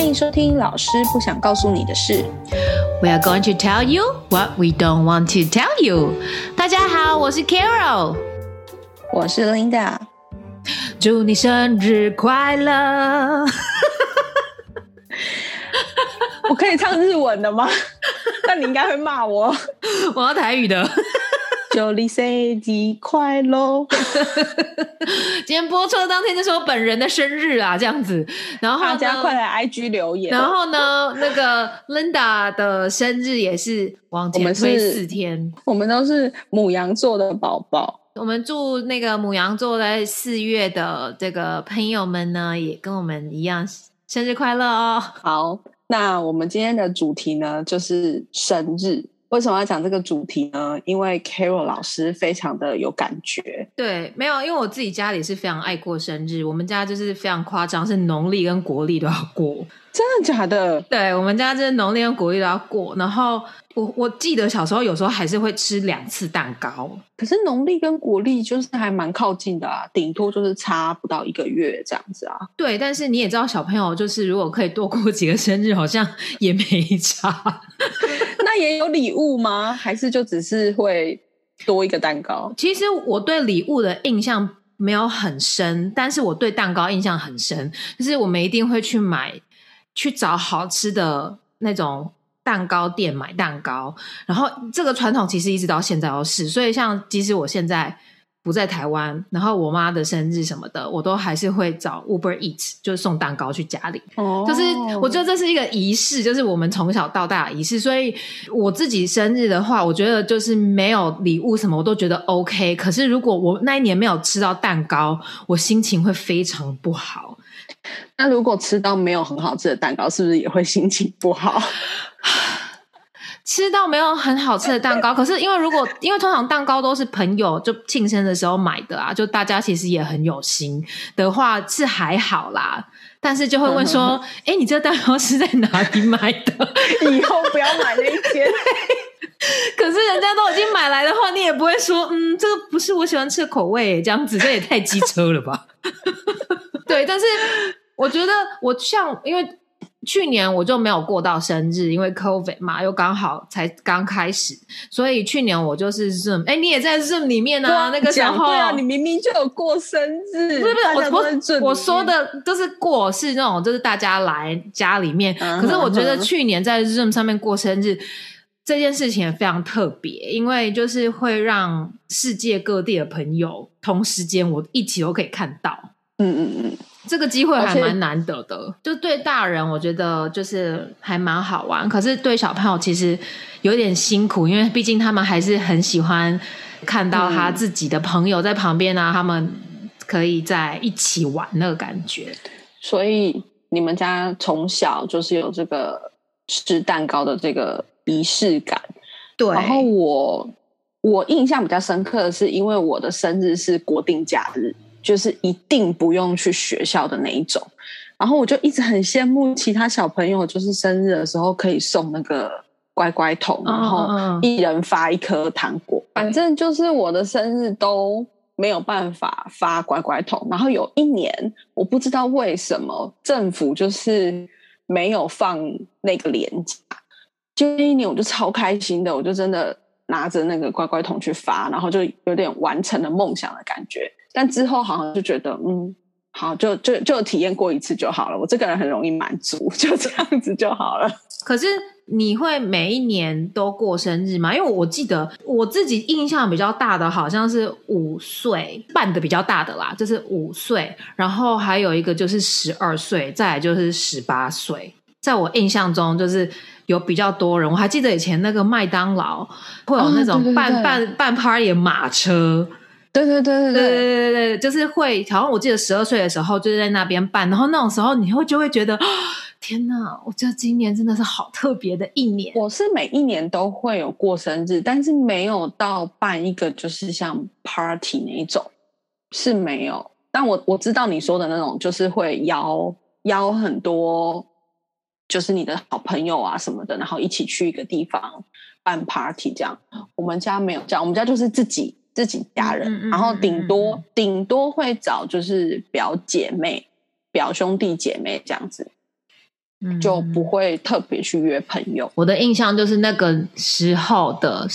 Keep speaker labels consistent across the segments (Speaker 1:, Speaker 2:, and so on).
Speaker 1: 欢迎收听老师不想告诉你的事。
Speaker 2: We are going to tell you what we don't want to tell you。大家好，我是 Carol，
Speaker 1: 我是 Linda。
Speaker 2: 祝你生日快乐！
Speaker 1: 我可以唱日文的吗？那你应该会骂我。
Speaker 2: 我要台语的。
Speaker 1: 祝你生日快乐！
Speaker 2: 今天播出的当天就是我本人的生日啊，这样子。然后
Speaker 1: 大家快来 IG 留言。
Speaker 2: 然后呢，那个 Linda 的生日也是往前推
Speaker 1: 是
Speaker 2: 四天。
Speaker 1: 我们都是母羊座的宝宝。
Speaker 2: 我们祝那个母羊座在四月的这个朋友们呢，也跟我们一样生日快乐哦！
Speaker 1: 好，那我们今天的主题呢，就是生日。为什么要讲这个主题呢？因为 Carol 老师非常的有感觉。
Speaker 2: 对，没有，因为我自己家里是非常爱过生日，我们家就是非常夸张，是农历跟国历都要过。
Speaker 1: 真的假的？
Speaker 2: 对我们家就是农历跟国历都要过，然后我我记得小时候有时候还是会吃两次蛋糕。
Speaker 1: 可是农历跟国历就是还蛮靠近的啊，顶多就是差不到一个月这样子啊。
Speaker 2: 对，但是你也知道，小朋友就是如果可以多过几个生日，好像也没差。
Speaker 1: 那也有礼物吗？还是就只是会多一个蛋糕？
Speaker 2: 其实我对礼物的印象没有很深，但是我对蛋糕印象很深，就是我们一定会去买，去找好吃的那种蛋糕店买蛋糕。然后这个传统其实一直到现在都是，所以像即使我现在不在台湾，然后我妈的生日什么的，我都还是会找 Uber Eats，就是送蛋糕去家里。
Speaker 1: 哦
Speaker 2: 就是我觉得这是一个仪式，就是我们从小到大的仪式。所以我自己生日的话，我觉得就是没有礼物什么，我都觉得 OK。可是如果我那一年没有吃到蛋糕，我心情会非常不好。
Speaker 1: 那如果吃到没有很好吃的蛋糕，是不是也会心情不好？
Speaker 2: 吃到没有很好吃的蛋糕，可是因为如果因为通常蛋糕都是朋友就庆生的时候买的啊，就大家其实也很有心的话是还好啦。但是就会问说：“哎、你这个蛋糕是在哪里买的？”
Speaker 1: 以后不要买那一间。
Speaker 2: 可是人家都已经买来的话，你也不会说，嗯，这个不是我喜欢吃的口味，这样子，这也太机车了吧？对，但是我觉得我像，因为去年我就没有过到生日，因为 COVID 嘛，又刚好才刚开始，所以去年我就是 Zoom，哎，你也在 Zoom 里面啊，那个时候，
Speaker 1: 对啊，你明明就有过生日，
Speaker 2: 不是不是，我我我说的就是过是那种，就是大家来家里面。
Speaker 1: 嗯
Speaker 2: 可是我觉得去年在 Zoom 上面过生日这件事情也非常特别，因为就是会让世界各地的朋友同时间我一起都可以看到。
Speaker 1: 嗯嗯嗯，
Speaker 2: 这个机会还蛮难得的，就对大人我觉得就是还蛮好玩，可是对小朋友其实有点辛苦，因为毕竟他们还是很喜欢看到他自己的朋友在旁边啊，他们可以在一起玩那个感觉。
Speaker 1: 所以你们家从小就是有这个吃蛋糕的这个仪式感。
Speaker 2: 对
Speaker 1: 然后我我印象比较深刻的是，因为我的生日是国定假日，就是一定不用去学校的那一种。然后我就一直很羡慕其他小朋友，就是生日的时候可以送那个乖乖桶，
Speaker 2: 嗯
Speaker 1: 然后一人发一颗糖果。反正就是我的生日都没有办法发乖乖桶。然后有一年，我不知道为什么政府就是没有放那个廉价。就那一年我就超开心的，我就真的拿着那个乖乖桶去发，然后就有点完成了梦想的感觉。但之后好像就觉得，嗯，好，就就就体验过一次就好了。我这个人很容易满足，就这样子就好了。
Speaker 2: 可是你会每一年都过生日吗？因为我记得我自己印象比较大的好像是五岁办的比较大的啦，就是五岁，然后还有一个就是十二岁，再来就是十八岁。在我印象中，就是有比较多人。我还记得以前那个麦当劳会有那种办、
Speaker 1: 对对
Speaker 2: 办办 party 的马车，
Speaker 1: 对对对对
Speaker 2: 对对对就是会，好像我记得十二岁的时候就是在那边办，然后那种时候你会就会觉得，啊天哪，我觉得今年真的是好特别的一年。
Speaker 1: 我是每一年都会有过生日，但是没有到办一个就是像 party 那一种是没有。但我我知道你说的那种，就是会邀邀很多，就是你的好朋友啊什么的，然后一起去一个地方办 party 这样。我们家没有这样，我们家就是自己自己家人，
Speaker 2: 嗯嗯嗯
Speaker 1: 然后顶
Speaker 2: 嗯
Speaker 1: 多
Speaker 2: 嗯
Speaker 1: 顶多会找就是表姐妹、表兄弟姐妹这样子。就不会特别去约朋友。
Speaker 2: 我的印象就是那个时候的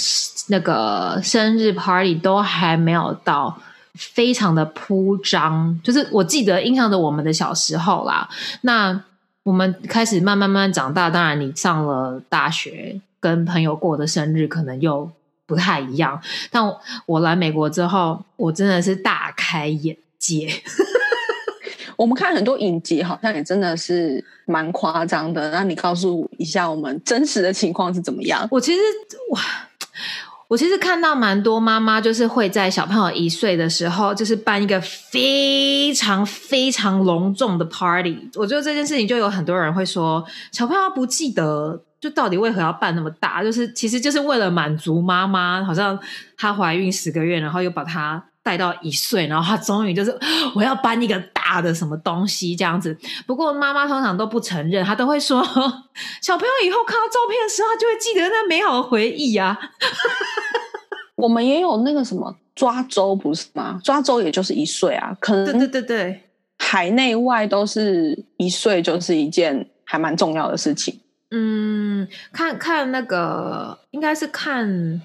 Speaker 2: 那个生日 party 都还没有到非常的铺张，就是我记得印象着我们的小时候啦。那我们开始慢慢慢慢长大，当然你上了大学，跟朋友过的生日可能又不太一样。但我来美国之后，我真的是大开眼界。
Speaker 1: 我们看很多影集，好像也真的是蛮夸张的。那你告诉一下我们真实的情况是怎么样？
Speaker 2: 我其实哇，我其实看到蛮多妈妈就是会在小朋友一岁的时候，就是办一个非常非常隆重的 party。我觉得这件事情就有很多人会说，小朋友不记得，就到底为何要办那么大？就是其实就是为了满足妈妈，好像她怀孕十个月，然后又把她。带到一岁，然后他终于就是我要搬一个大的什么东西这样子。不过妈妈通常都不承认，她都会说小朋友以后看到照片的时候，他就会记得那美好的回忆啊。
Speaker 1: 我们也有那个什么抓周不是吗？抓周也就是一岁啊，可能
Speaker 2: 对对对对，
Speaker 1: 海内外都是一岁，就是一件还蛮重要的事情。
Speaker 2: 嗯，看看那个应该是看。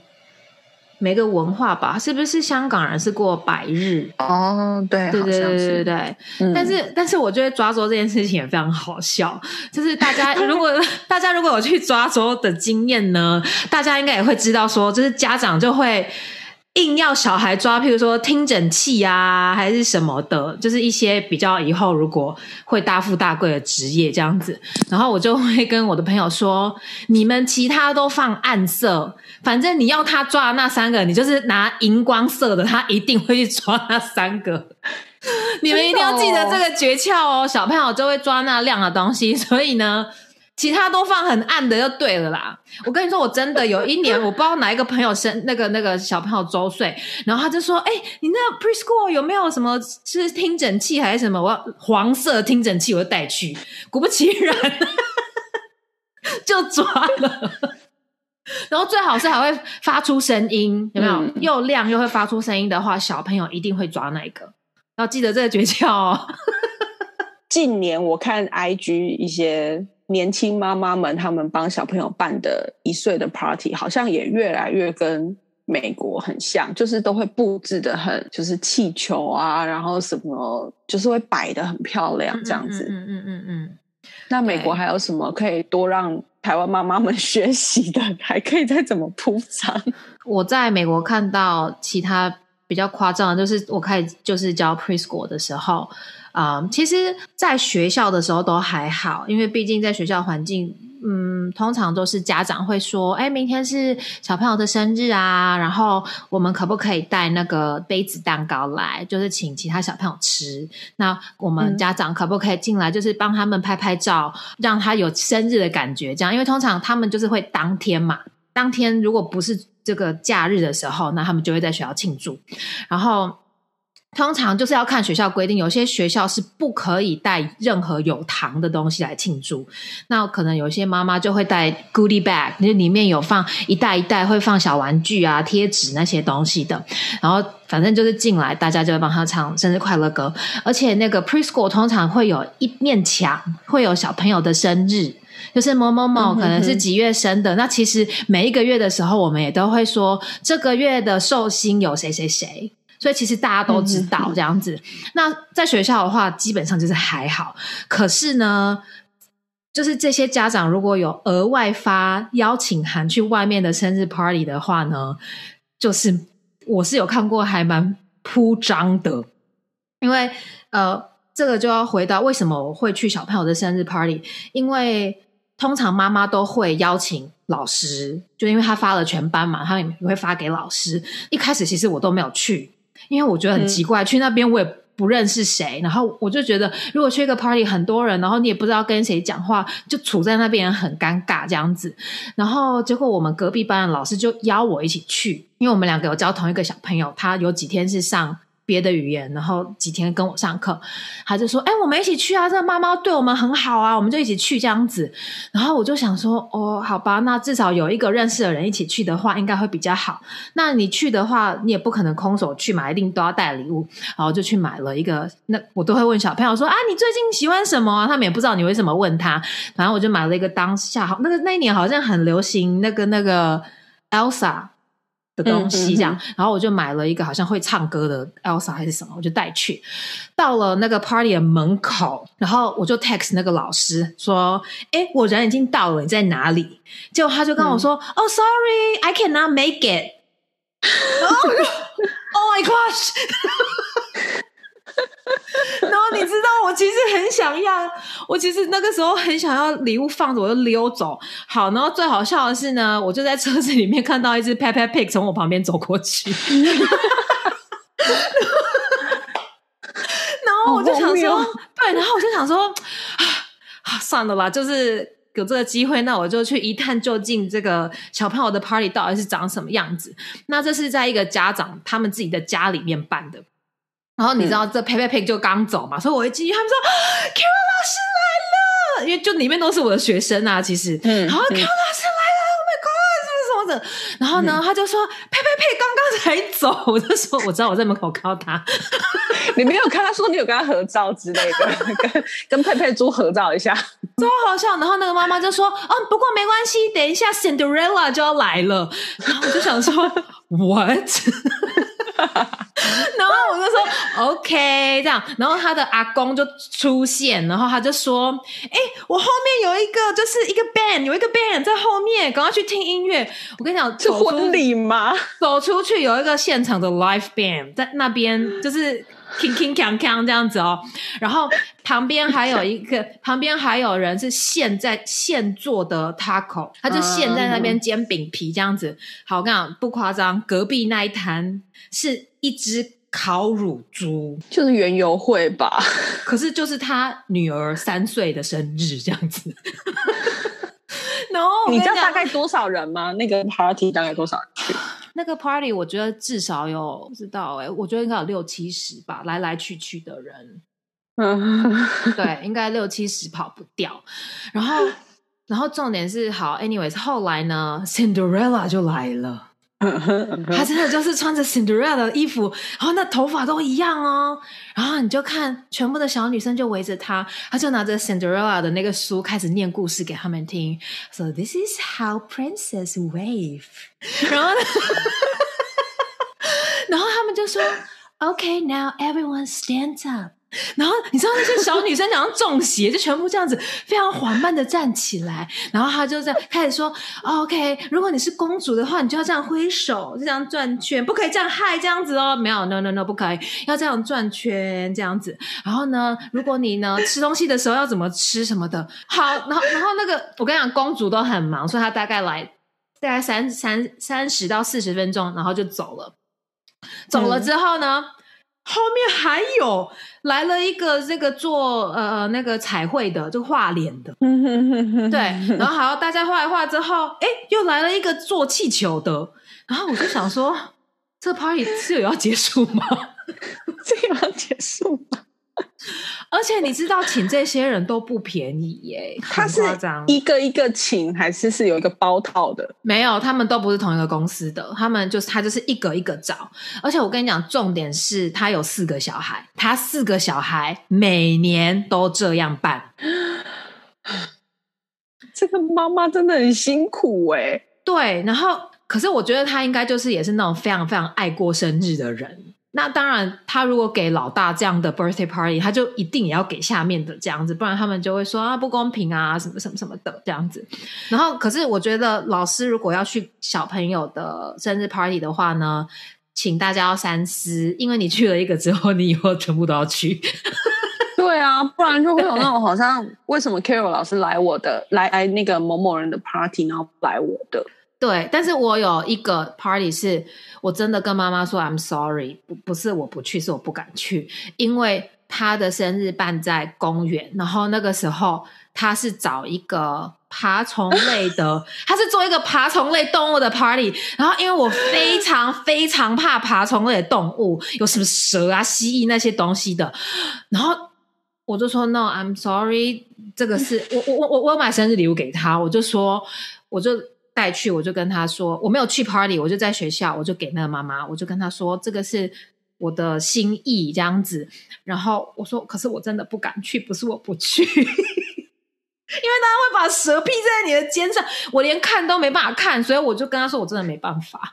Speaker 2: 每个文化吧，是不是香港人是过百日？
Speaker 1: 哦，对，
Speaker 2: 对对
Speaker 1: 对
Speaker 2: 对对对。但是，但是我觉得抓周这件事情也非常好笑。就是大家 如果大家如果有去抓周的经验呢，大家应该也会知道，说就是家长就会。硬要小孩抓，譬如说听诊器啊，还是什么的，就是一些比较以后如果会大富大贵的职业这样子。然后我就会跟我的朋友说：“你们其他都放暗色，反正你要他抓那三个，你就是拿荧光色的，他一定会去抓那三个。你们一定要记得这个诀窍哦，小朋友就会抓那亮的东西。所以呢。”其他都放很暗的就对了啦。我跟你说，我真的有一年，我不知道哪一个朋友生那个那个小朋友周岁，然后他就说：“哎，你那 preschool 有没有什么是听诊器还是什么？我要黄色听诊器，我就带去。”果不其然，就抓了。然后最好是还会发出声音，有没有？又亮又会发出声音的话，小朋友一定会抓那个。要记得这个诀窍哦。
Speaker 1: 近年我看 IG 一些。年轻妈妈们，他们帮小朋友办的一岁的 party，好像也越来越跟美国很像，就是都会布置的很，就是气球啊，然后什么，就是会摆的很漂亮这样子。
Speaker 2: 嗯嗯嗯嗯。
Speaker 1: 那美国还有什么可以多让台湾妈妈们学习的？还可以再怎么铺张？
Speaker 2: 我在美国看到其他比较夸张的，就是我开始就是教 preschool 的时候。啊，其实，在学校的时候都还好，因为毕竟在学校环境，嗯，通常都是家长会说：“哎，明天是小朋友的生日啊，然后我们可不可以带那个杯子蛋糕来，就是请其他小朋友吃？那我们家长可不可以进来，就是帮他们拍拍照，让他有生日的感觉？这样，因为通常他们就是会当天嘛，当天如果不是这个假日的时候，那他们就会在学校庆祝，然后。”通常就是要看学校规定，有些学校是不可以带任何有糖的东西来庆祝。那可能有些妈妈就会带 goodie bag，就里面有放一袋一袋会放小玩具啊、贴纸那些东西的。然后反正就是进来，大家就会帮他唱生日快乐歌。而且那个 preschool 通常会有一面墙，会有小朋友的生日，就是某某某可能是几月生的。那其实每一个月的时候，我们也都会说这个月的寿星有谁谁谁。所以其实大家都知道这样子。那在学校的话，基本上就是还好。可是呢，就是这些家长如果有额外发邀请函去外面的生日 party 的话呢，就是我是有看过还蛮铺张的。因为呃，这个就要回到为什么我会去小朋友的生日 party？因为通常妈妈都会邀请老师，就因为他发了全班嘛，他也会发给老师。一开始其实我都没有去。因为我觉得很奇怪，去那边我也不认识谁，然后我就觉得，如果去一个 party 很多人，然后你也不知道跟谁讲话，就处在那边很尴尬这样子。然后结果我们隔壁班的老师就邀我一起去，因为我们两个有交同一个小朋友，他有几天是上别的语言，然后几天跟我上课，他就说：“哎，我们一起去啊！这个妈妈对我们很好啊，我们就一起去这样子。”然后我就想说：“哦，好吧，那至少有一个认识的人一起去的话，应该会比较好。那你去的话，你也不可能空手去嘛，一定都要带礼物。”然后就去买了一个，那我都会问小朋友说：“啊，你最近喜欢什么？”他们也不知道你为什么问他。反正我就买了一个当下好，那个那一年好像很流行那个那个 Elsa。的东西这样，然后我就买了一个好像会唱歌的 Elsa 还是什么，我就带去。到了那个 party 的门口，然后我就 text 那个老师说：“哎，我人已经到了，你在哪里？”结果他就跟我说：“哦，sorry，I cannot make it。” Oh my gosh！其实很想要，我其实那个时候很想要礼物放着，我就溜走。好，然后最好笑的是呢，我就在车子里面看到一只 Peppa Pig 从我旁边走过去，然后我就想说，对，然后我就想说，啊，算了吧，就是有这个机会，那我就去一探究竟，这个小朋友的 party 到底是长什么样子。那这是在一个家长他们自己的家里面办的。然后你知道这 Peppa Pig 就刚走嘛，所以我一进去，他们说 karol 老师来了，因为就里面都是我的学生啊，其实，嗯然后 Carol 老师来了，Oh my God，什么什么的，然后呢，他就说佩佩佩刚刚才走，我就说我知道我在门口看到他，
Speaker 1: 你没有看他说你有跟他合照之类的，跟跟佩佩猪合照一下，
Speaker 2: 超好笑。然后那个妈妈就说，哦，不过没关系，等一下 Cinderella 就要来了，然后我就想说 What？然后我就说 OK，这样，然后他的阿公就出现，然后他就说：“哎，我后面有一个，就是一个 band，有一个 band 在后面，赶快去听音乐。”我跟你讲，
Speaker 1: 是婚礼吗？
Speaker 2: 走出去有一个现场的 live band 在那边，就是。铿铿锵锵这样子哦，然后旁边还有一个，旁边还有人是现在现做的 taco，他就现在那边煎饼皮这样子。好，我跟你讲不夸张，隔壁那一摊是一只烤乳猪，
Speaker 1: 就是园游会吧？
Speaker 2: 可是就是他女儿三岁的生日这样子。然后
Speaker 1: 你知道大概多少人吗？那个 party 大概多少人去？
Speaker 2: 那个 party 我觉得至少有不知道哎，我觉得应该有六七十吧，来来去去的人，嗯，对，应该六七十跑不掉。然后，然后重点是好，anyways，后来呢，Cinderella 就来了。他真的就是穿着 Cinderella 的衣服，然后那头发都一样哦。然后你就看全部的小女生就围着他，他就拿着 Cinderella 的那个书开始念故事给他们听。So this is how princess wave。然后，然后他们就说，Okay, now everyone stands up。然后你知道那些小女生好像中邪，就全部这样子非常缓慢的站起来，然后她就在开始说：“OK，如果你是公主的话，你就要这样挥手，就这样转圈，不可以这样嗨这样子哦。没有，no no no，不可以，要这样转圈这样子。然后呢，如果你呢吃东西的时候要怎么吃什么的，好，然后然后那个我跟你讲，公主都很忙，所以她大概来大概三三三十到四十分钟，然后就走了。走了之后呢？后面还有来了一个这个做呃那个彩绘的，就画脸的，对，然后好大家画一画之后，哎，又来了一个做气球的，然后我就想说，这 party 是有要结束吗？
Speaker 1: 这有要结束吗？
Speaker 2: 而且你知道，请这些人都不便宜耶，
Speaker 1: 他是一个一个请，还是是有一个包套的？
Speaker 2: 没有，他们都不是同一个公司的，他们就是他就是一个一个找。而且我跟你讲，重点是他有四个小孩，他四个小孩每年都这样办。
Speaker 1: 这个妈妈真的很辛苦哎。
Speaker 2: 对，然后可是我觉得他应该就是也是那种非常非常爱过生日的人。那当然，他如果给老大这样的 birthday party，他就一定也要给下面的这样子，不然他们就会说啊不公平啊什么什么什么的这样子。然后，可是我觉得老师如果要去小朋友的生日 party 的话呢，请大家要三思，因为你去了一个之后，你以后全部都要去。
Speaker 1: 对啊，不然就会有那种 好像为什么 Carol 老师来我的来来那个某某人的 party，然后来我的。
Speaker 2: 对，但是我有一个 party 是我真的跟妈妈说 I'm sorry，不不是我不去，是我不敢去，因为他的生日办在公园，然后那个时候他是找一个爬虫类的，他是做一个爬虫类动物的 party。然后因为我非常非常怕爬虫类的动物，有什么蛇啊、蜥蜴那些东西的，然后我就说 No，I'm sorry，这个是我我我我我买生日礼物给他，我就说我就带去，我就跟他说我没有去 party，我就在学校，我就给那个妈妈，我就跟他说这个是。我的心意这样子，然后我说，可是我真的不敢去，不是我不去，因为他会把蛇披在你的肩上，我连看都没办法看，所以我就跟他说，我真的没办法。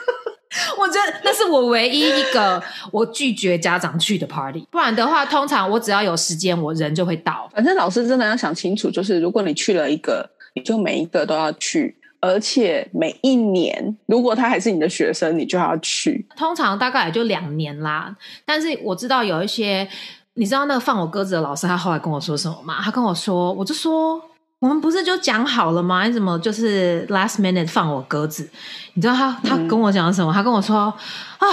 Speaker 2: 我觉得那是我唯一一个 我拒绝家长去的 party，不然的话，通常我只要有时间，我人就会到。
Speaker 1: 反正老师真的要想清楚，就是如果你去了一个，你就每一个都要去。而且每一年，如果他还是你的学生，你就要去。
Speaker 2: 通常大概也就两年啦。但是我知道有一些，你知道那个放我鸽子的老师，他后来跟我说什么吗？他跟我说，我就说，我们不是就讲好了吗？你怎么就是 last minute 放我鸽子？你知道他他跟我讲什么？他跟我说啊，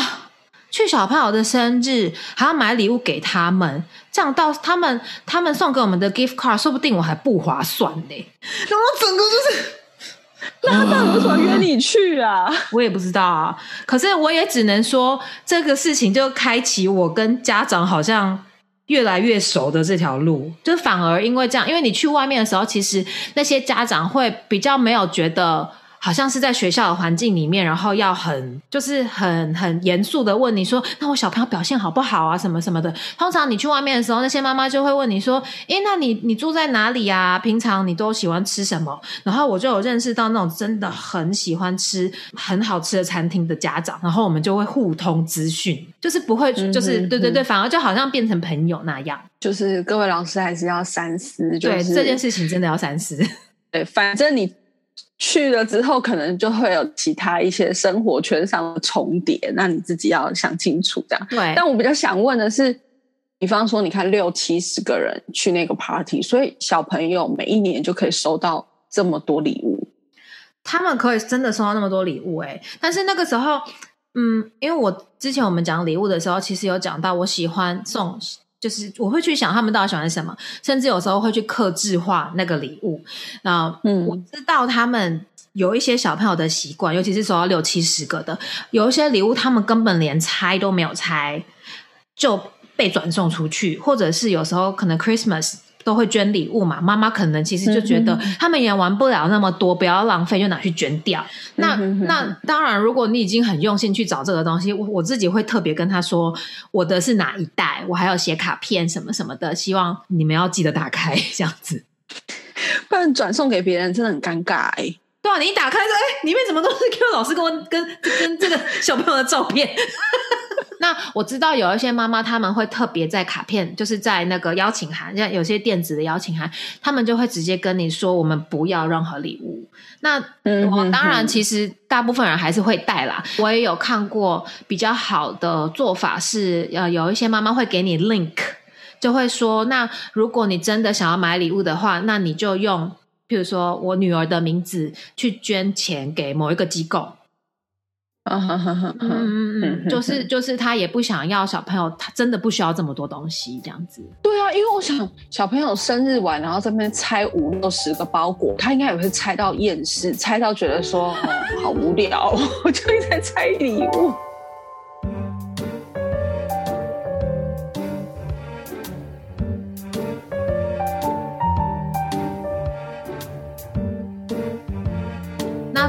Speaker 2: 去小朋友的生日还要买礼物给他们，这样到他们他们送给我们的 gift card，说不定我还不划算呢。然后整个就是。
Speaker 1: 那他到底为什么约你去啊？
Speaker 2: 我也不知道啊。可是我也只能说，这个事情就开启我跟家长好像越来越熟的这条路。就反而因为这样，因为你去外面的时候，其实那些家长会比较没有觉得。好像是在学校的环境里面，然后要很就是很很严肃的问你说：“那我小朋友表现好不好啊？什么什么的。”通常你去外面的时候，那些妈妈就会问你说：“诶，那你你住在哪里呀？平常你都喜欢吃什么？”然后我就有认识到那种真的很喜欢吃很好吃的餐厅的家长，然后我们就会互通资讯，就是不会就是对对对，反而就好像变成朋友那样。
Speaker 1: 就是各位老师还是要三思，
Speaker 2: 对这件事情真的要三思。
Speaker 1: 对，反正你。去了之后，可能就会有其他一些生活圈上的重叠，那你自己要想清楚这样。
Speaker 2: 对，
Speaker 1: 但我比较想问的是，比方说，你看六七十个人去那个 party，所以小朋友每一年就可以收到这么多礼物，
Speaker 2: 他们可以真的收到那么多礼物哎。但是那个时候，嗯，因为我之前我们讲礼物的时候，其实有讲到我喜欢送。就是我会去想他们到底喜欢什么，甚至有时候会去克制化那个礼物。那嗯，我知道他们有一些小朋友的习惯，尤其是收到六七十个的，有一些礼物他们根本连拆都没有拆就被转送出去，或者是有时候可能 Christmas。都会捐礼物嘛？妈妈可能其实就觉得他们也玩不了那么多，不要浪费，就拿去捐掉。那那当然，如果你已经很用心去找这个东西，我我自己会特别跟他说我的是哪一代，我还要写卡片什么什么的，希望你们要记得打开这样子，
Speaker 1: 不然转送给别人真的很尴尬哎。
Speaker 2: 对啊，你一打开说，哎，里面怎么都是 Q 老师跟我跟跟这个小朋友的照片。那我知道有一些妈妈他们会特别在卡片，就是在那个邀请函，像有些电子的邀请函，他们就会直接跟你说，我们不要任何礼物。那我当然，其实大部分人还是会带啦。我也有看过比较好的做法是，呃，有一些妈妈会给你 link，就会说，那如果你真的想要买礼物的话，那你就用。譬如说我女儿的名字去捐钱给某一个机构，嗯嗯嗯，就是就是他也不想要小朋友，他真的不需要这么多东西这样子。
Speaker 1: 对啊，因为我想小朋友生日完，然后这边拆五六十个包裹，他应该也会拆到厌世，拆到觉得说好无聊，我就一直在拆礼物。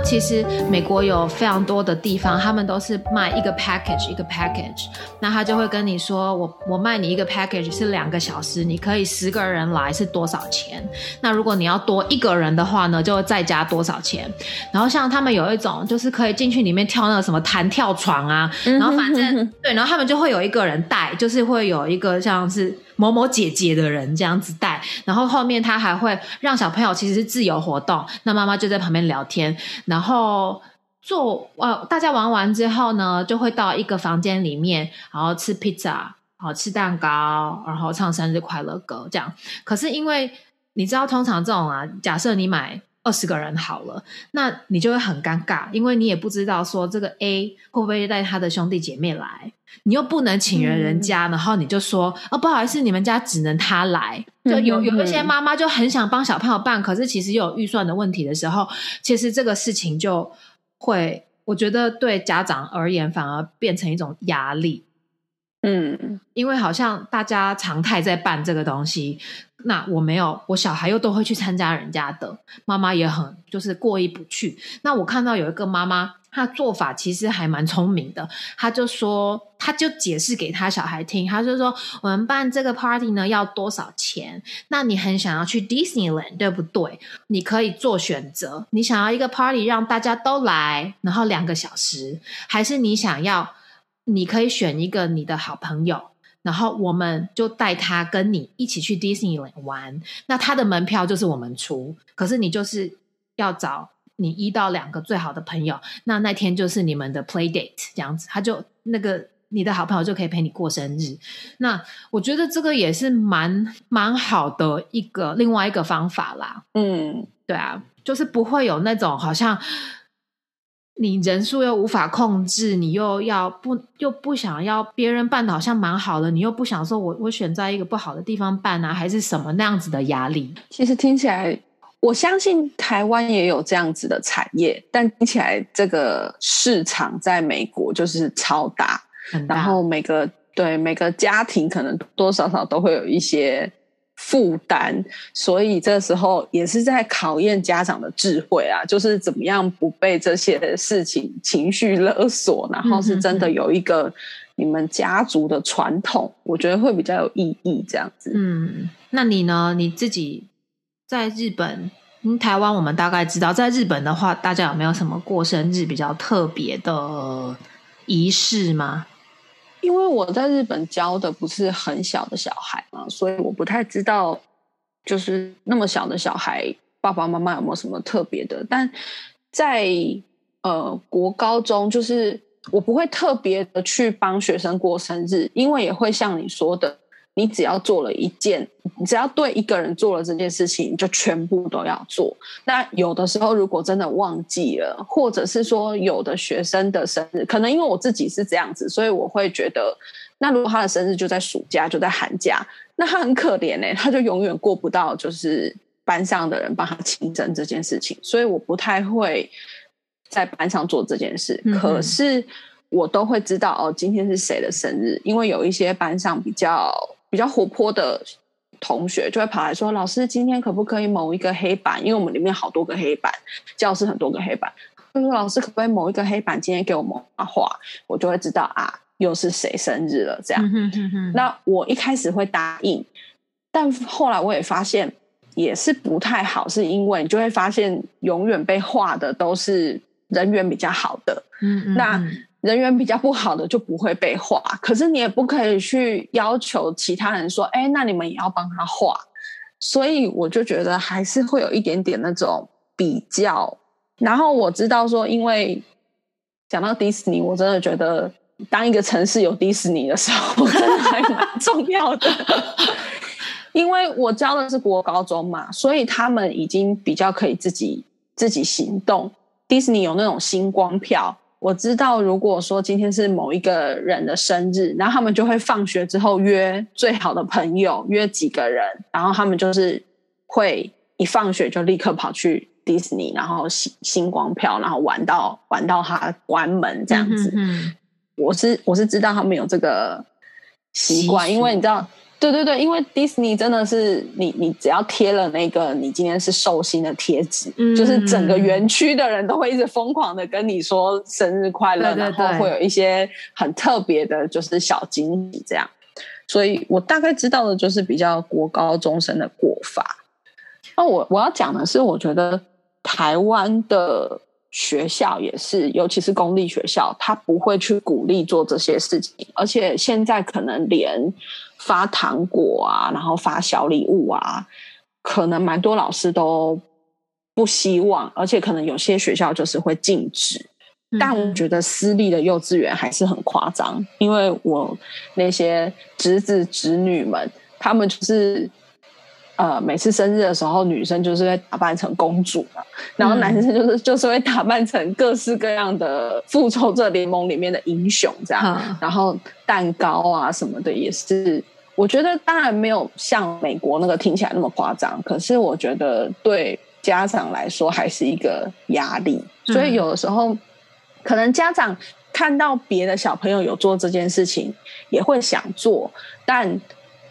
Speaker 2: 其实美国有非常多的地方，他们都是卖一个 package 一个 package，那他就会跟你说，我我卖你一个 package 是两个小时，你可以十个人来是多少钱？那如果你要多一个人的话呢，就再加多少钱？然后像他们有一种就是可以进去里面跳那个什么弹跳床啊，然后反正对，然后他们就会有一个人带，就是会有一个像是。某某姐姐的人这样子带，然后后面他还会让小朋友其实是自由活动，那妈妈就在旁边聊天，然后做呃大家玩完之后呢，就会到一个房间里面，然后吃披萨，然后吃蛋糕，然后唱生日快乐歌这样。可是因为你知道，通常这种啊，假设你买二十个人好了，那你就会很尴尬，因为你也不知道说这个 A 会不会带他的兄弟姐妹来，你又不能请人人家，然后你就说哦，不好意思，你们家只能他来。就有有一些妈妈就很想帮小朋友办，可是其实又有预算的问题的时候，其实这个事情就会，我觉得对家长而言反而变成一种压力。
Speaker 1: 嗯，
Speaker 2: 因为好像大家常态在办这个东西，那我没有，我小孩又都会去参加人家的，妈妈也很就是过意不去。那我看到有一个妈妈，她做法其实还蛮聪明的，她就说，她就解释给她小孩听，她就说，我们办这个 party 呢要多少钱？那你很想要去 Disneyland 对不对？你可以做选择，你想要一个 party 让大家都来，然后两个小时，还是你想要？你可以选一个你的好朋友，然后我们就带他跟你一起去迪士尼玩。那他的门票就是我们出，可是你就是要找你一到两个最好的朋友，那那天就是你们的 play date 这样子，他就那个你的好朋友就可以陪你过生日。那我觉得这个也是蛮蛮好的一个另外一个方法啦。
Speaker 1: 嗯，
Speaker 2: 对啊，就是不会有那种好像。你人数又无法控制，你又要不又不想要别人办的好像蛮好的，你又不想说我我选在一个不好的地方办啊，还是什么那样子的压力？
Speaker 1: 其实听起来，我相信台湾也有这样子的产业，但听起来这个市场在美国就是超大，然后每个对每个家庭可能多多少少都会有一些。负担，所以这时候也是在考验家长的智慧啊，就是怎么样不被这些事情情绪勒索，然后是真的有一个你们家族的传统，我觉得会比较有意义。这样子，
Speaker 2: 嗯，那你呢？你自己在日本、嗯，台湾，我们大概知道，在日本的话，大家有没有什么过生日比较特别的仪式吗？
Speaker 1: 因为我在日本教的不是很小的小孩嘛，所以我不太知道，就是那么小的小孩爸爸妈妈有没有什么特别的。但在呃国高中，就是我不会特别的去帮学生过生日，因为也会像你说的。你只要做了一件，你只要对一个人做了这件事情，你就全部都要做。那有的时候如果真的忘记了，或者是说有的学生的生日，可能因为我自己是这样子，所以我会觉得，那如果他的生日就在暑假，就在寒假，那他很可怜呢，他就永远过不到就是班上的人帮他庆生这件事情。所以我不太会在班上做这件事。可是我都会知道哦，今天是谁的生日，因为有一些班上比较。比较活泼的同学就会跑来说：“老师，今天可不可以某一个黑板？因为我们里面好多个黑板，教室很多个黑板。老师，可不可以某一个黑板今天给我们画画？’我就会知道啊，又是谁生日了。这样，那我一开始会答应，但后来我也发现也是不太好，是因为你就会发现永远被画的都是人缘比较好的。
Speaker 2: 嗯，
Speaker 1: 那。人缘比较不好的就不会被画，可是你也不可以去要求其他人说：“哎，那你们也要帮他画。”所以我就觉得还是会有一点点那种比较。然后我知道说，因为讲到迪士尼，我真的觉得当一个城市有迪士尼的时候，真的还蛮 重要的。因为我教的是国高中嘛，所以他们已经比较可以自己自己行动。迪士尼有那种星光票。我知道，如果说今天是某一个人的生日，然后他们就会放学之后约最好的朋友，约几个人，然后他们就是会一放学就立刻跑去迪士尼，然后星星光票，然后玩到玩到他关门这样子。
Speaker 2: 嗯，
Speaker 1: 我是我是知道他们有这个习惯，因为你知道。对对对，因为迪士尼真的是你，你只要贴了那个你今天是寿星的贴纸，就是整个园区的人都会一直疯狂的跟你说生日快乐，然后会有一些很特别的，就是小惊喜这样。所以我大概知道的就是比较国高中生的过法。那我我要讲的是，我觉得台湾的学校也是，尤其是公立学校，他不会去鼓励做这些事情，而且现在可能连。发糖果啊，然后发小礼物啊，可能蛮多老师都不希望，而且可能有些学校就是会禁止。但我觉得私立的幼稚园还是很夸张，因为我那些侄子侄女们，他们就是呃，每次生日的时候，女生就是会打扮成公主嘛，然后男生就是 就是会打扮成各式各样的复仇者联盟里面的英雄这样，然后蛋糕啊什么的也是，我觉得当然没有像美国那个听起来那么夸张，可是我觉得对家长来说还是一个压力，所以有的时候可能家长看到别的小朋友有做这件事情，也会想做，但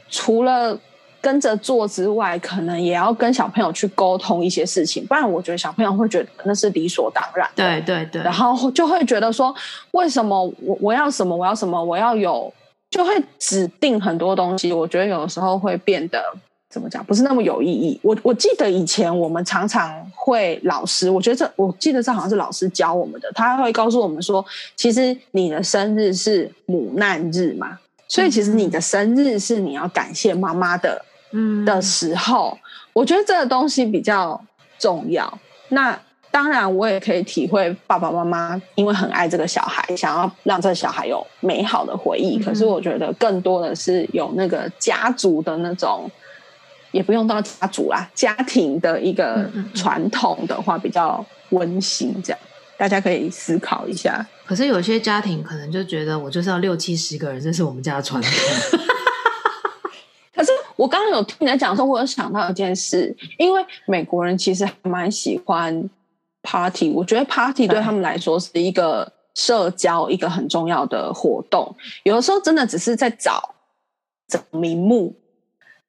Speaker 1: 除了。跟着做之外，可能也要跟小朋友去沟通一些事情，不然我觉得小朋友会觉得那是理所当然。
Speaker 2: 对对对，
Speaker 1: 然后就会觉得说，为什么我我要什么，我要什么，我要有，就会指定很多东西。我觉得有的时候会变得怎么讲，不是那么有意义。我我记得以前我们常常会老师，我觉得这我记得这好像是老师教我们的，他会告诉我们说，其实你的生日是母难日嘛，所以其实你的生日是你要感谢妈妈的。嗯的时候，我觉得这个东西比较重要。那当然，我也可以体会爸爸妈妈因为很爱这个小孩，想要让这个小孩有美好的回忆。可是，我觉得更多的是有那个家族的那种，也不用到家族啦，家庭的一个传统的话比较温馨。这样，大家可以思考一下。
Speaker 2: 可是，有些家庭可能就觉得，我就是要六七十个人，这是我们家的传统。
Speaker 1: 我刚刚有听你在讲的时候，我有想到一件事，因为美国人其实还蛮喜欢 party，我觉得 party 对他们来说是一个社交一个很重要的活动。有的时候真的只是在找找名目，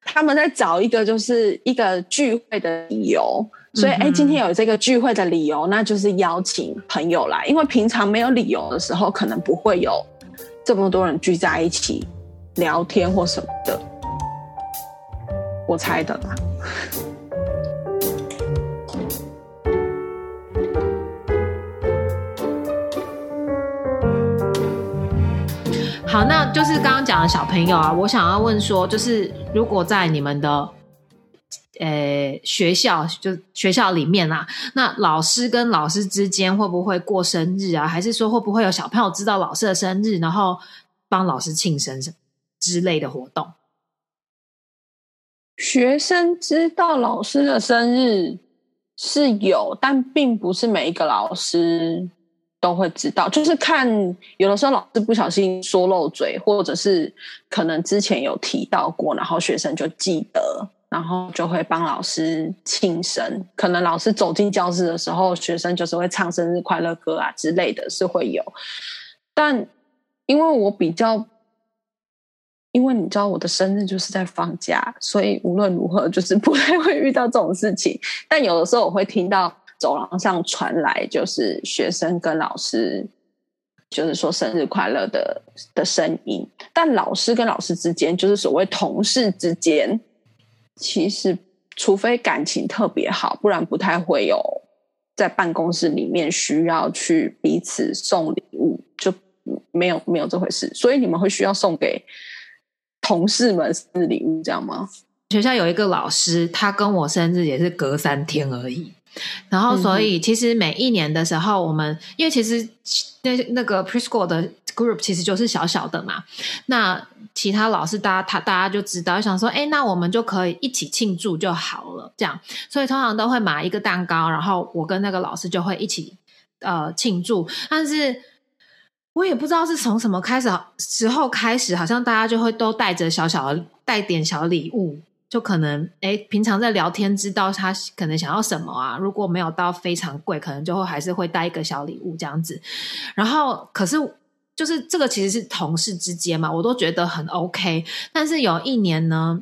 Speaker 1: 他们在找一个就是一个聚会的理由。所以，哎，今天有这个聚会的理由，那就是邀请朋友来，因为平常没有理由的时候，可能不会有这么多人聚在一起聊天或什么的。我猜的吧。
Speaker 2: 好，那就是刚刚讲的小朋友啊，我想要问说，就是如果在你们的呃学校，就学校里面啊，那老师跟老师之间会不会过生日啊？还是说会不会有小朋友知道老师的生日，然后帮老师庆生什之类的活动？
Speaker 1: 学生知道老师的生日是有，但并不是每一个老师都会知道。就是看有的时候老师不小心说漏嘴，或者是可能之前有提到过，然后学生就记得，然后就会帮老师庆生。可能老师走进教室的时候，学生就是会唱生日快乐歌啊之类的，是会有。但因为我比较。因为你知道我的生日就是在放假，所以无论如何就是不太会遇到这种事情。但有的时候我会听到走廊上传来，就是学生跟老师就是说生日快乐的的声音。但老师跟老师之间，就是所谓同事之间，其实除非感情特别好，不然不太会有在办公室里面需要去彼此送礼物，就没有没有这回事。所以你们会需要送给。同事们生日礼物这样吗？
Speaker 2: 学校有一个老师，他跟我生日也是隔三天而已。然后，所以其实每一年的时候，我们因为其实那那个 preschool 的 group 其实就是小小的嘛。那其他老师，大家他大家就知道，想说，哎，那我们就可以一起庆祝就好了。这样，所以通常都会买一个蛋糕，然后我跟那个老师就会一起呃庆祝。但是。我也不知道是从什么开始时候开始，好像大家就会都带着小小的带点小礼物，就可能哎，平常在聊天知道他可能想要什么啊，如果没有到非常贵，可能就会还是会带一个小礼物这样子。然后，可是就是这个其实是同事之间嘛，我都觉得很 OK。但是有一年呢，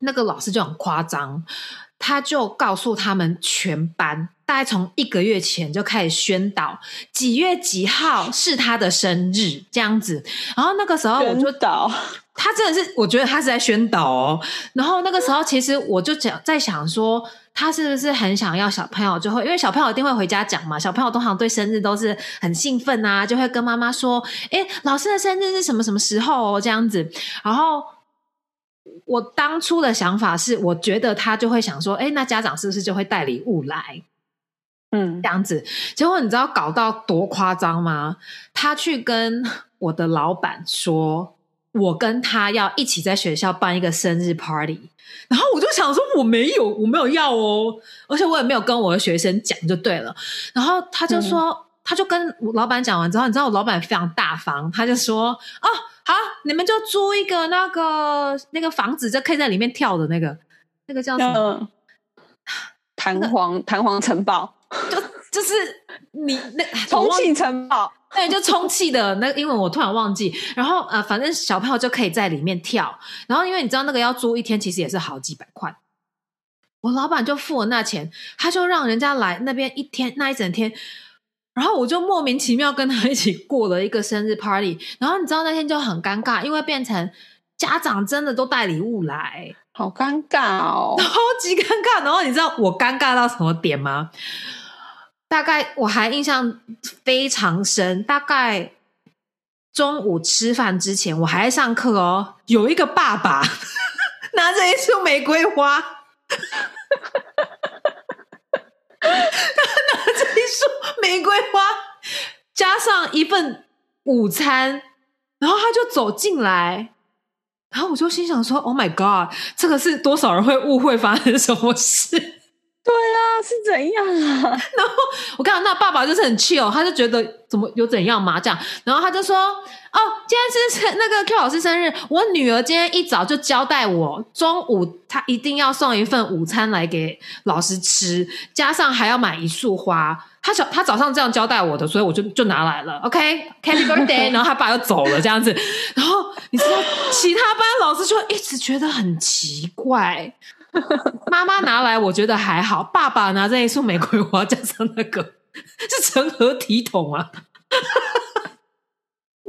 Speaker 2: 那个老师就很夸张，他就告诉他们全班。大概从一个月前就开始宣导几月几号是他的生日这样子，然后那个时候我就
Speaker 1: 导
Speaker 2: 他真的是，我觉得他是在宣导哦。然后那个时候其实我就讲在想说，他是不是很想要小朋友就会，因为小朋友一定会回家讲嘛，小朋友通常对生日都是很兴奋啊，就会跟妈妈说：“哎，老师的生日是什么什么时候哦？”这样子。然后我当初的想法是，我觉得他就会想说：“哎，那家长是不是就会带礼物来？”嗯，这样子，结果你知道搞到多夸张吗？他去跟我的老板说，我跟他要一起在学校办一个生日 party，然后我就想说我没有，我没有要哦，而且我也没有跟我的学生讲就对了。然后他就说，他就跟老板讲完之后，你知道我老板非常大方，他就说哦，好，你们就租一个那个那个房子，就可以在里面跳的那个，那个叫什么？
Speaker 1: 弹簧弹簧城堡，
Speaker 2: 就就是你那
Speaker 1: 充气城堡。
Speaker 2: 对，就充气的那，因为我突然忘记，然后呃，反正小朋友就可以在里面跳，然后因为你知道那个要租一天，其实也是好几百块，我老板就付了那钱，他就让人家来那边一天那一整天，然后我就莫名其妙跟他一起过了一个生日 party，然后你知道那天就很尴尬，因为变成家长真的都带礼物来，
Speaker 1: 好尴尬哦，
Speaker 2: 超级尴尬，然后你知道我尴尬到什么点吗？大概我还印象非常深，大概中午吃饭之前，我还在上课哦。有一个爸爸 拿着一束玫瑰花，他拿着一束玫瑰花，加上一份午餐，然后他就走进来，然后我就心想说：“Oh my god，这个是多少人会误会发生什么事？”
Speaker 1: 是怎样啊？
Speaker 2: 然后我看到那爸爸就是很 chill，他就觉得怎么有怎样嘛这样，然后他就说：“哦，今天是那个 Q 老师生日，我女儿今天一早就交代我，中午她一定要送一份午餐来给老师吃，加上还要买一束花。他早他早上这样交代我的，所以我就就拿来了。OK，Happy Birthday。然后他爸又走了这样子，然后你知道其他班老师就一直觉得很奇怪。” 妈妈拿来，我觉得还好。爸爸拿着一束玫瑰花，加上那个 是成何体统啊？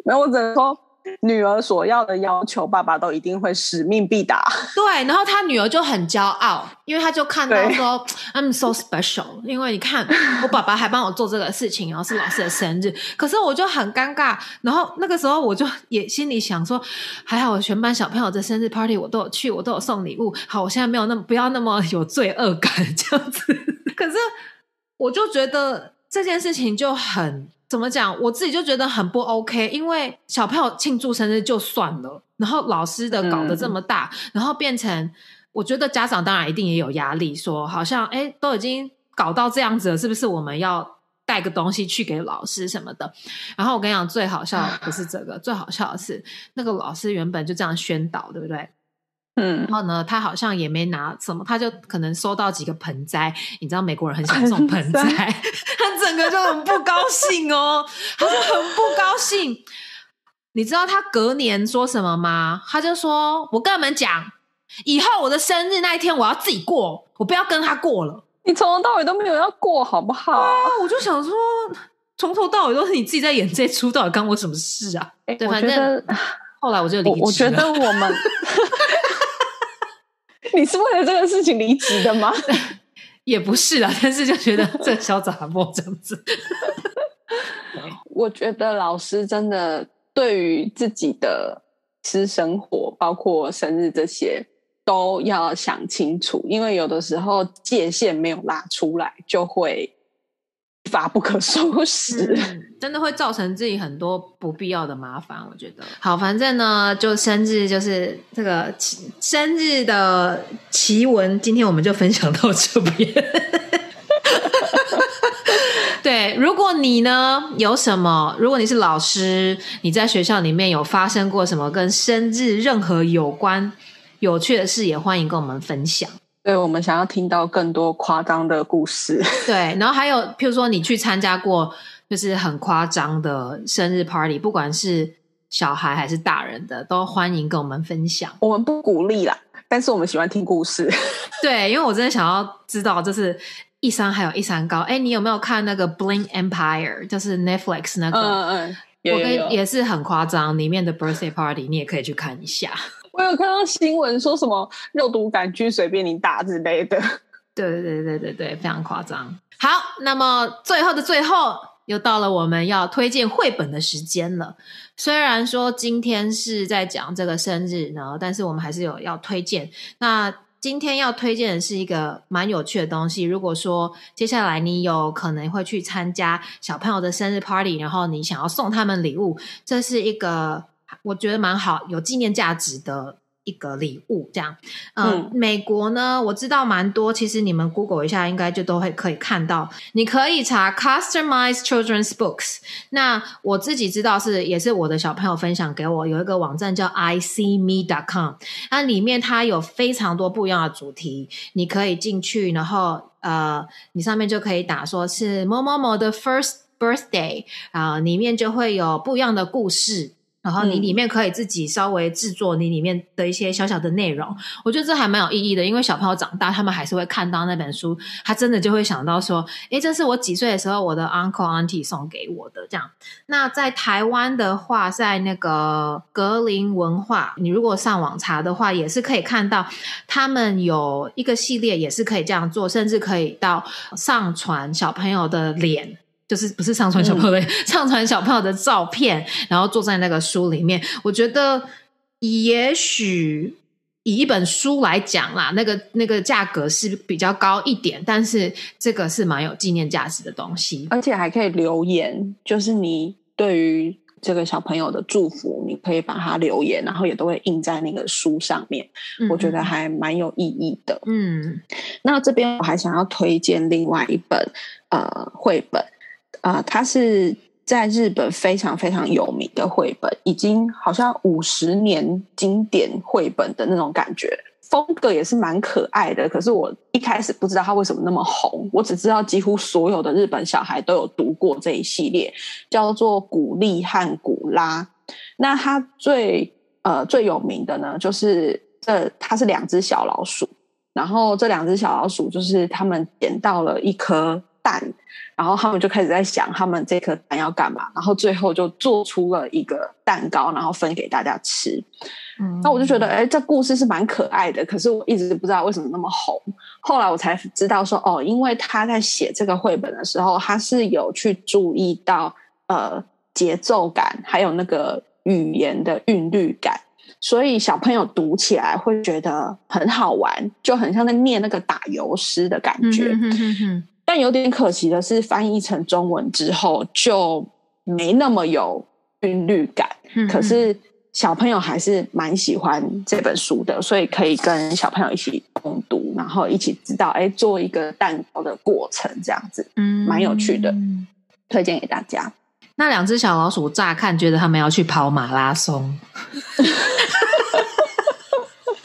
Speaker 1: 没有，我只能说。女儿所要的要求，爸爸都一定会使命必达。
Speaker 2: 对，然后他女儿就很骄傲，因为他就看到说，I'm so special。因为你看，我爸爸还帮我做这个事情，然后是老师的生日。可是我就很尴尬。然后那个时候，我就也心里想说，还好我全班小朋友的生日 party 我都有去，我都有送礼物。好，我现在没有那么不要那么有罪恶感 这样子。可是我就觉得这件事情就很。怎么讲？我自己就觉得很不 OK，因为小朋友庆祝生日就算了，然后老师的搞得这么大，然后变成我觉得家长当然一定也有压力，说好像哎都已经搞到这样子了，是不是我们要带个东西去给老师什么的？然后我跟你讲，最好笑不是这个，最好笑的是那个老师原本就这样宣导，对不对？嗯，然后呢，他好像也没拿什么，他就可能收到几个盆栽，你知道美国人很喜欢送盆栽，他整个就很不高兴哦，他就很不高兴。你知道他隔年说什么吗？他就说：“我跟你们讲，以后我的生日那一天我要自己过，我不要跟他过了。”
Speaker 1: 你从头到尾都没有要过，好不好？啊，
Speaker 2: 我就想说，从头到尾都是你自己在演这出，到底干我什么事啊？对，反正后来我就离职
Speaker 1: 我觉得 我们。你是为了这个事情离职的吗？
Speaker 2: 也不是啦，但是就觉得这小杂货这样子。
Speaker 1: 我觉得老师真的对于自己的私生活，包括生日这些，都要想清楚，因为有的时候界限没有拉出来，就会。发不可收拾，
Speaker 2: 真的会造成自己很多不必要的麻烦。我觉得，好，反正呢，就生日就是这个生日的奇闻，今天我们就分享到这边。对，如果你呢有什么，如果你是老师，你在学校里面有发生过什么跟生日任何有关有趣的事，也欢迎跟我们分享。
Speaker 1: 对我们想要听到更多夸张的故事。
Speaker 2: 对，然后还有，譬如说你去参加过就是很夸张的生日 party，不管是小孩还是大人的，都欢迎跟我们分享。
Speaker 1: 我们不鼓励啦，但是我们喜欢听故事。
Speaker 2: 对，因为我真的想要知道，就是一山还有一山高。哎，你有没有看那个 Bling Empire？就是 Netflix 那个？嗯嗯，我跟也是很夸张，里面的 birthday party 你也可以去看一下。
Speaker 1: 我有看到新闻说什么肉毒杆菌随便你打之类的，
Speaker 2: 对对对对对对，非常夸张。好，那么最后的最后，又到了我们要推荐绘本的时间了。虽然说今天是在讲这个生日呢，但是我们还是有要推荐。那今天要推荐的是一个蛮有趣的东西。如果说接下来你有可能会去参加小朋友的生日 party，然后你想要送他们礼物，这是一个。我觉得蛮好，有纪念价值的。一个礼物这样，嗯，美国呢，我知道蛮多。其实你们 Google 一下，应该就都会可以看到。你可以查 Customized Children's Books。那我自己知道是，也是我的小朋友分享给我，有一个网站叫 ICme.com。那里面它有非常多不一样的主题，你可以进去，然后呃，你上面就可以打说是某某某的 First Birthday 啊，里面就会有不一样的故事。然后你里面可以自己稍微制作你里面的一些小小的内容，我觉得这还蛮有意义的。因为小朋友长大，他们还是会看到那本书，他真的就会想到说：“诶，这是我几岁的时候我的 uncle auntie 送给我的。”这样。那在台湾的话，在那个格林文化，你如果上网查的话，也是可以看到他们有一个系列，也是可以这样做，甚至可以到上传小朋友的脸。就是不是上传小朋友的 上传小朋友的照片，然后坐在那个书里面。我觉得也许以一本书来讲啦，那个那个价格是比较高一点，但是这个是蛮有纪念价值的东西，
Speaker 1: 而且还可以留言，就是你对于这个小朋友的祝福，你可以把它留言，然后也都会印在那个书上面。我觉得还蛮有意义的。嗯，那这边我还想要推荐另外一本呃绘本。啊，它是在日本非常非常有名的绘本，已经好像五十年经典绘本的那种感觉，风格也是蛮可爱的。可是我一开始不知道它为什么那么红，我只知道几乎所有的日本小孩都有读过这一系列，叫做《古丽和古拉》。那它最呃最有名的呢，就是这它是两只小老鼠，然后这两只小老鼠就是他们捡到了一颗。蛋，然后他们就开始在想，他们这颗蛋要干嘛？然后最后就做出了一个蛋糕，然后分给大家吃。嗯，那我就觉得，哎，这故事是蛮可爱的。可是我一直不知道为什么那么红。后来我才知道说，哦，因为他在写这个绘本的时候，他是有去注意到呃节奏感，还有那个语言的韵律感，所以小朋友读起来会觉得很好玩，就很像在念那个打油诗的感觉。但有点可惜的是，翻译成中文之后就没那么有韵律感。可是小朋友还是蛮喜欢这本书的，所以可以跟小朋友一起共读，然后一起知道哎，做一个蛋糕的过程，这样子，嗯，蛮有趣的，推荐给大家。
Speaker 2: 那两只小老鼠乍看觉得他们要去跑马拉松。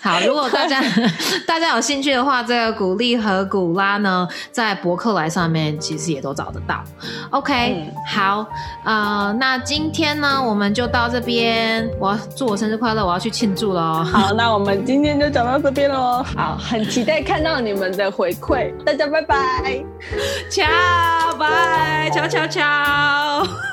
Speaker 2: 好，如果大家 大家有兴趣的话，这个古力和古拉呢，在博客来上面其实也都找得到。OK，好，呃，那今天呢，我们就到这边。我要祝我生日快乐，我要去庆祝了。
Speaker 1: 好，那我们今天就讲到这边喽。好，很期待看到你们的回馈，大家拜拜，
Speaker 2: 敲拜，敲敲敲。